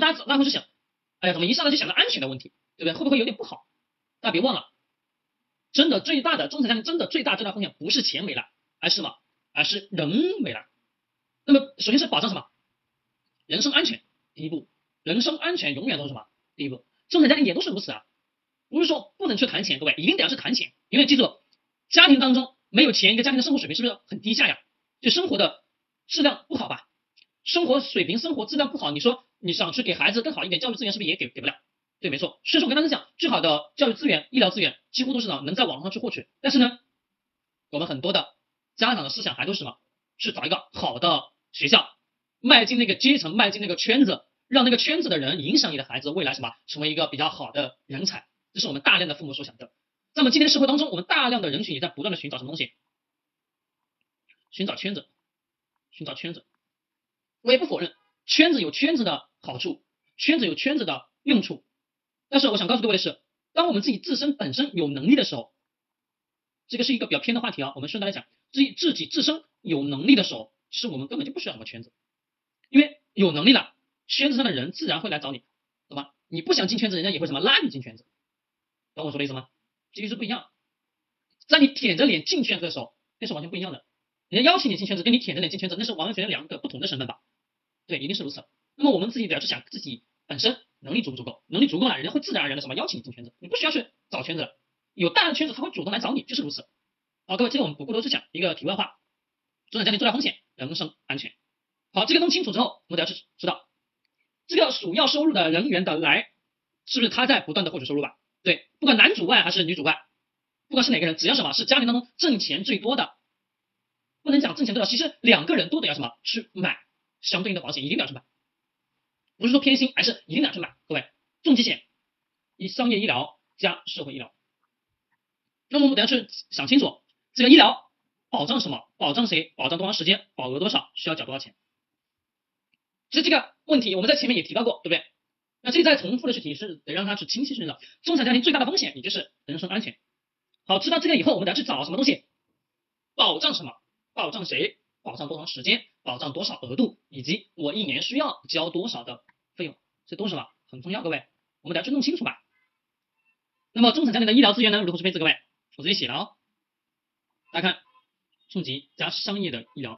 大家大家会去想，哎呀，怎么一上来就想到安全的问题，对不对？会不会有点不好？大家别忘了，真的最大的中产家庭真的最大最大风险不是钱没了，而是什么？而是人没了。那么首先是保障什么？人身安全，第一步，人身安全永远都是什么？第一步，中产家庭也都是如此啊。不是说不能去谈钱，各位一定得要去谈钱，因为记住，家庭当中没有钱，一个家庭的生活水平是不是很低下呀？就生活的质量不好吧？生活水平、生活质量不好，你说你想去给孩子更好一点教育资源，是不是也给给不了？对，没错。所以说我跟大家讲，最好的教育资源、医疗资源几乎都是呢能在网上去获取，但是呢，我们很多的家长的思想还都是什么？去找一个好的学校，迈进那个阶层，迈进那个圈子，让那个圈子的人影响你的孩子未来什么成为一个比较好的人才。这是我们大量的父母所想的。那么今天社会当中，我们大量的人群也在不断的寻找什么东西？寻找圈子，寻找圈子。我也不否认圈子有圈子的好处，圈子有圈子的用处。但是我想告诉各位的是，当我们自己自身本身有能力的时候，这个是一个比较偏的话题啊。我们顺带来讲，自己自己自身有能力的时候，其实我们根本就不需要什么圈子，因为有能力了，圈子上的人自然会来找你，懂吗？你不想进圈子，人家也会什么拉你进圈子。懂我说的意思吗？这个是不一样，在你舔着脸进圈子的时候，那是完全不一样的。人家邀请你进圈子，跟你舔着脸进圈子，那是完全两个不同的身份吧？对，一定是如此。那么我们自己得要去想自己本身能力足不足够，能力足够了，人家会自然而然的什么邀请你进圈子，你不需要去找圈子了。有大的圈子，他会主动来找你，就是如此。好，各位，这个我们不过多去讲一个题外话。中产家庭最大风险，人身安全。好，这个弄清楚之后，我们得要去知道，这个主要收入的人员的来，是不是他在不断的获取收入吧？对，不管男主外还是女主外，不管是哪个人，只要什么是家庭当中挣钱最多的，不能讲挣钱多少，其实两个人都得要什么去买相对应的保险，一定要去买，不是说偏心，而是一定要去买。各位，重疾险、以商业医疗加社会医疗，那么我们等下去想清楚，这个医疗保障什么？保障谁？保障多长时间？保额多少？需要缴多少钱？其实这个问题我们在前面也提到过，对不对？那这再重复的去提示，得让他去清晰去知道，中产家庭最大的风险也就是人身安全。好，知道这个以后，我们得要去找什么东西，保障什么？保障谁？保障多长时间？保障多少额度？以及我一年需要交多少的费用？这都是什么？很重要，各位，我们得要去弄清楚吧。那么中产家庭的医疗资源呢？如何去配置？各位，我直接写了哦。大家看，重疾加商业的医疗。